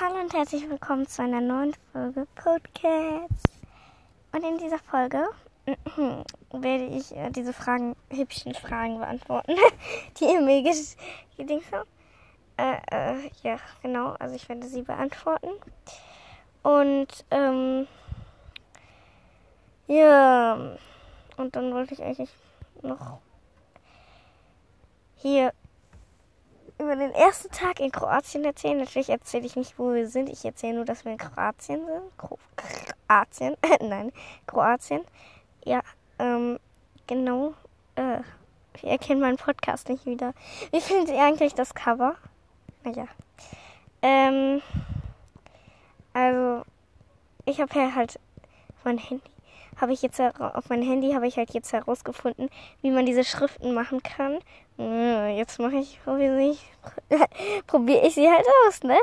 Hallo und herzlich willkommen zu einer neuen Folge Podcast. Und in dieser Folge werde ich äh, diese Fragen, hübschen Fragen beantworten, die ihr mir gedingt habt. Äh, äh, ja, genau, also ich werde sie beantworten. Und, ähm, ja, und dann wollte ich eigentlich noch hier über den ersten Tag in Kroatien erzählen. Natürlich erzähle ich nicht, wo wir sind. Ich erzähle nur, dass wir in Kroatien sind. Kroatien, nein, Kroatien. Ja, ähm, genau. Äh, ich erkenne meinen Podcast nicht wieder. Wie finden Sie eigentlich das Cover? Naja. Ähm, also, ich habe ja halt mein Handy habe ich jetzt auf mein Handy habe ich halt jetzt herausgefunden, wie man diese Schriften machen kann. Äh, jetzt mache ich probiere ich, probiere ich sie halt aus, ne?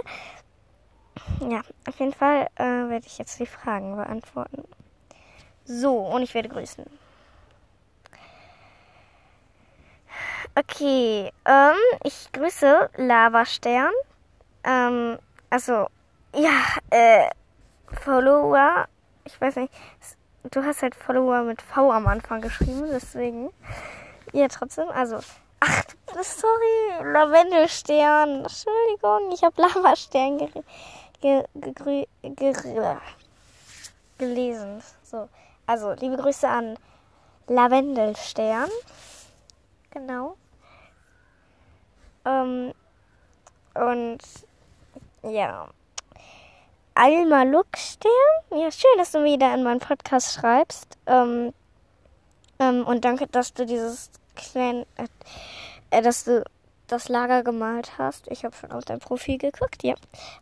Ja, auf jeden Fall äh, werde ich jetzt die Fragen beantworten. So, und ich werde grüßen. Okay, ähm, ich grüße Lavastern. Ähm, also, ja, äh, Follower, ich weiß nicht, du hast halt Follower mit V am Anfang geschrieben, deswegen. Ja, trotzdem, also. Ach, sorry, Lavendelstern. Entschuldigung, ich habe Lavastern ge ge ge gelesen. So, also, liebe Grüße an Lavendelstern. Genau. Ähm, und ja. Alma Luckstern. Ja, schön, dass du wieder in meinen Podcast schreibst. Ähm, ähm, und danke, dass du dieses kleine, äh, äh, dass du das Lager gemalt hast. Ich habe schon auf dein Profil geguckt, ja.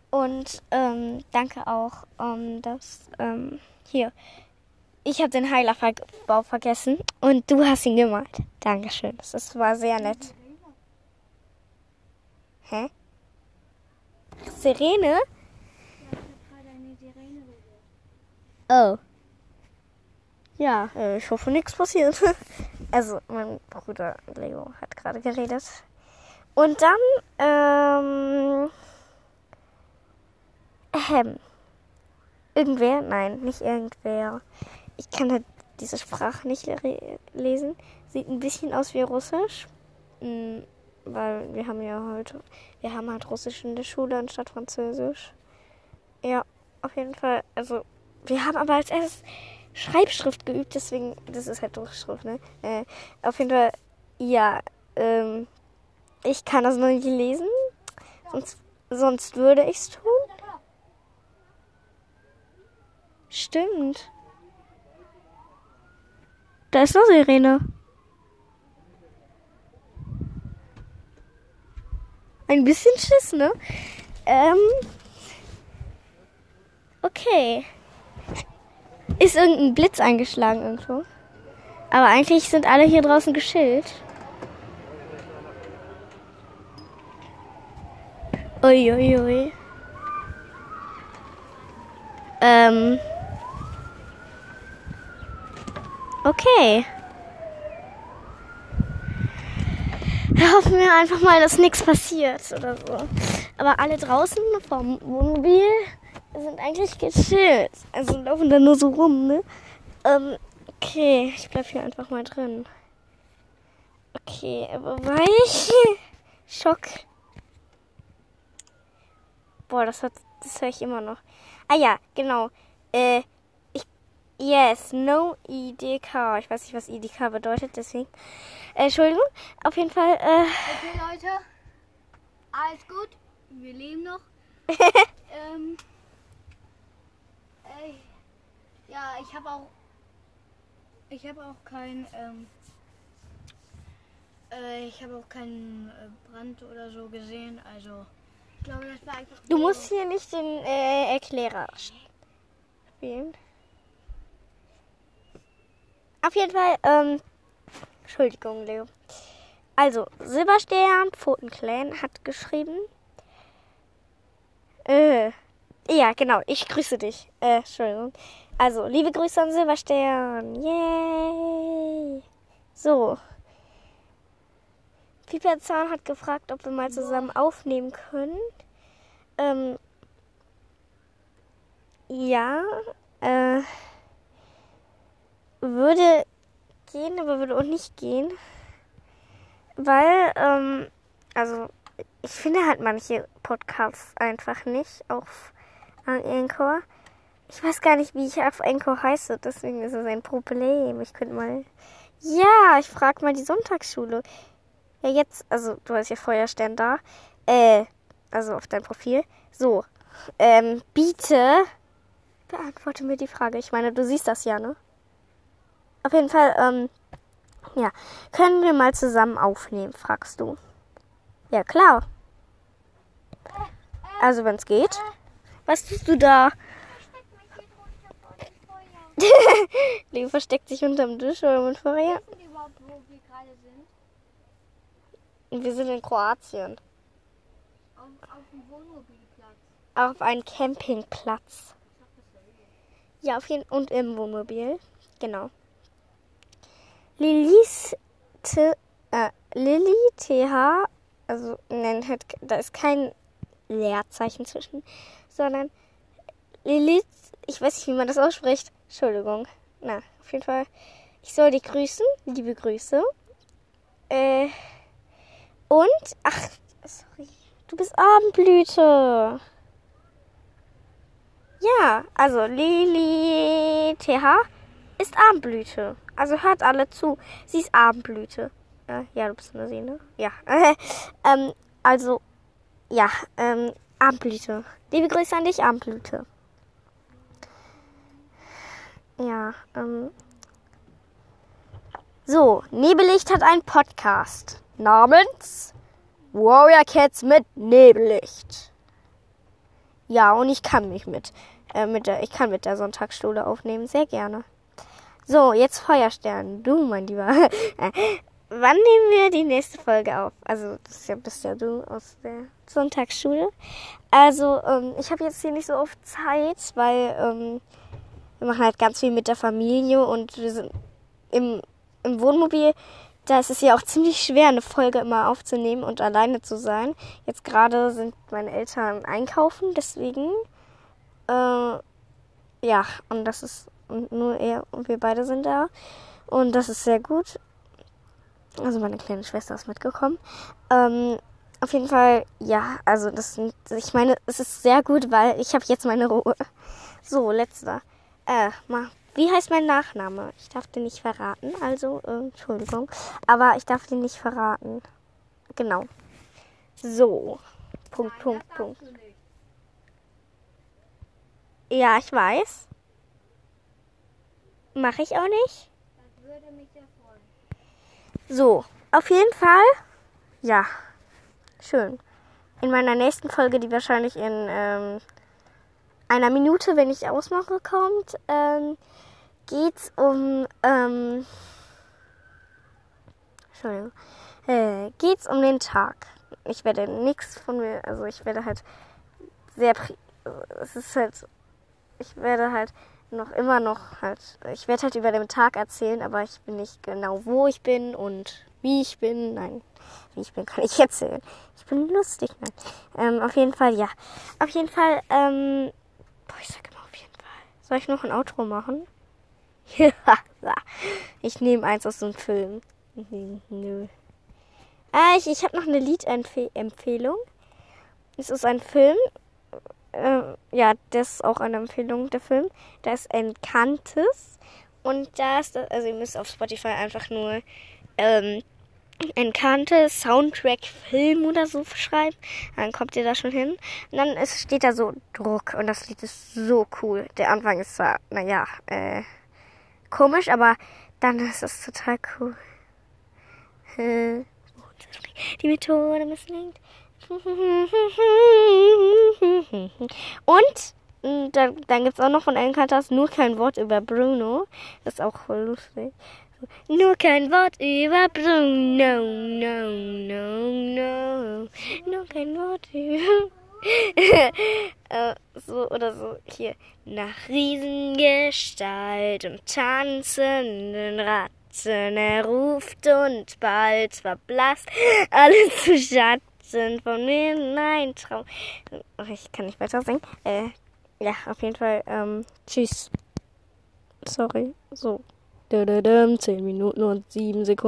Und ähm, danke auch, ähm, dass ähm, hier. Ich habe den Heilerbau vergessen und du hast ihn gemalt. Dankeschön. Das war sehr nett. Hä? Oh. Ja, äh, ich hoffe, nichts passiert. Also, mein Bruder Leo hat gerade geredet. Und dann, ähm. Ähm. Irgendwer? Nein, nicht irgendwer. Ich kann halt diese Sprache nicht lesen. Sieht ein bisschen aus wie Russisch. Mhm, weil wir haben ja heute. Wir haben halt Russisch in der Schule anstatt Französisch. Ja, auf jeden Fall. Also, wir haben aber als erstes Schreibschrift geübt, deswegen, das ist halt Durchschrift, ne? Äh, auf jeden Fall, ja, ähm, ich kann das noch nicht lesen, sonst, sonst würde ich es tun. Stimmt. Da ist noch Sirene. Ein bisschen Schiss, ne? Ähm. Okay ist irgendein Blitz eingeschlagen irgendwo. Aber eigentlich sind alle hier draußen geschillt. Uiuiui. Ui, ui. Ähm. Okay. Hoffen wir einfach mal, dass nichts passiert oder so. Aber alle draußen vom Wohnmobil sind eigentlich gechillt. Also laufen da nur so rum, ne? Ähm, okay, ich bleib hier einfach mal drin. Okay, aber weich. Schock. Boah, das hat, das höre ich immer noch. Ah ja, genau. Äh, ich, yes, no IDK. Ich weiß nicht, was IDK bedeutet, deswegen. Äh, Entschuldigung. Auf jeden Fall, äh. Okay, Leute. Alles gut. Wir leben noch. ähm. Ja, ich habe auch. Ich habe auch kein. Ähm, äh, ich habe auch keinen äh, Brand oder so gesehen. Also, ich glaube, das war einfach. Du musst hier nicht den äh, Erklärer spielen. Auf jeden Fall, ähm, Entschuldigung, Leo. Also, Silberstern, Pfotenclan hat geschrieben. Ja, genau, ich grüße dich. Äh, Entschuldigung. Also, liebe Grüße an Silberstern. Yay! So. Piperzahn hat gefragt, ob wir mal zusammen aufnehmen können. Ähm, Ja, äh, würde gehen, aber würde auch nicht gehen. Weil, ähm, also, ich finde halt manche Podcasts einfach nicht auf Anchor. Ich weiß gar nicht, wie ich auf Anchor heiße, deswegen ist es ein Problem. Ich könnte mal. Ja, ich frage mal die Sonntagsschule. Ja, jetzt, also du hast ja Feuerstern da. Äh, also auf dein Profil. So, ähm, biete beantworte mir die Frage. Ich meine, du siehst das ja, ne? Auf jeden Fall, ähm, ja. Können wir mal zusammen aufnehmen, fragst du. Ja, klar. Also, wenn es geht. Was tust du da? Die versteckt sich unterm Tisch oder mit Feuer. Wissen die überhaupt, wo wir gerade sind? Wir sind in Kroatien. Auf, auf dem Wohnmobilplatz. Auf einem Campingplatz. Ja auf jeden Fall. Und im Wohnmobil. Genau. Lilis T, äh, Lilly TH, also nein, hat, da ist kein Leerzeichen zwischen, sondern Lilith, ich weiß nicht, wie man das ausspricht. Entschuldigung. Na, auf jeden Fall. Ich soll dich grüßen. Liebe Grüße. Äh, und, ach, sorry. Du bist Abendblüte. Ja, also Lili TH ist Abendblüte. Also hört alle zu. Sie ist Abendblüte. Äh, ja, du bist eine See, ne? Ja. ähm, also, ja, ähm, Abendblüte. Liebe Grüße an dich, Abendblüte. Ja, ähm. So, Nebellicht hat einen Podcast namens Warrior Cats mit Nebellicht. Ja, und ich kann mich mit, äh, mit der, ich kann mit der Sonntagsschule aufnehmen, sehr gerne. So, jetzt Feuerstern, du, mein Lieber. Wann nehmen wir die nächste Folge auf? Also, das ja, bist ja du aus der Sonntagsschule. Also, ähm, ich habe jetzt hier nicht so oft Zeit, weil ähm, wir machen halt ganz viel mit der Familie und wir sind im, im Wohnmobil. Da ist es ja auch ziemlich schwer, eine Folge immer aufzunehmen und alleine zu sein. Jetzt gerade sind meine Eltern einkaufen, deswegen. Äh, ja, und das ist und nur er und wir beide sind da. Und das ist sehr gut. Also meine kleine Schwester ist mitgekommen. Ähm, auf jeden Fall, ja, also das sind, ich meine, es ist sehr gut, weil ich habe jetzt meine Ruhe. So, letzter. Äh, mal, wie heißt mein Nachname? Ich darf den nicht verraten, also, äh, Entschuldigung. Aber ich darf den nicht verraten. Genau. So. Punkt, Nein, Punkt, Punkt. Ja, ich weiß. Mache ich auch nicht. Das würde mich freuen. So, auf jeden Fall. Ja, schön. In meiner nächsten Folge, die wahrscheinlich in ähm, einer Minute, wenn ich ausmache, kommt, ähm, geht's um ähm, Entschuldigung, äh, geht's um den Tag. Ich werde nichts von mir, also ich werde halt sehr, es ist halt, ich werde halt noch immer noch halt, ich werde halt über den Tag erzählen, aber ich bin nicht genau, wo ich bin und wie ich bin. Nein, wie ich bin, kann ich erzählen. Ich bin lustig, nein. Ähm, auf jeden Fall, ja. Auf jeden Fall, ähm, boah, ich sag immer auf jeden Fall. Soll ich noch ein Outro machen? Ja, ich nehme eins aus dem Film. Nö. Ah, ich, ich habe noch eine Liedempfehlung. Es ist ein Film. Äh, ja, das ist auch eine Empfehlung, der Film. Da ist Encantus. Und da ist, das, also ihr müsst auf Spotify einfach nur ähm, Encantus Soundtrack Film oder so schreiben. Dann kommt ihr da schon hin. Und dann ist, steht da so Druck. Und das Lied ist so cool. Der Anfang ist zwar, naja, äh, komisch, aber dann ist es total cool. Die Methode misslingt. Und mh, dann, dann gibt es auch noch von Encantas nur kein Wort über Bruno. Das ist auch voll lustig. Nur kein Wort über Bruno, no, no, no. Nur kein Wort über. äh, so oder so hier. Nach Riesengestalt und tanzenden Ratten er ruft und bald verblasst alles zu Schatten von mir ein Traum. Ich kann nicht weiter singen. Äh, Ja, auf jeden Fall. Ähm, tschüss. Sorry. So. Dödödöm, 10 Minuten und 7 Sekunden.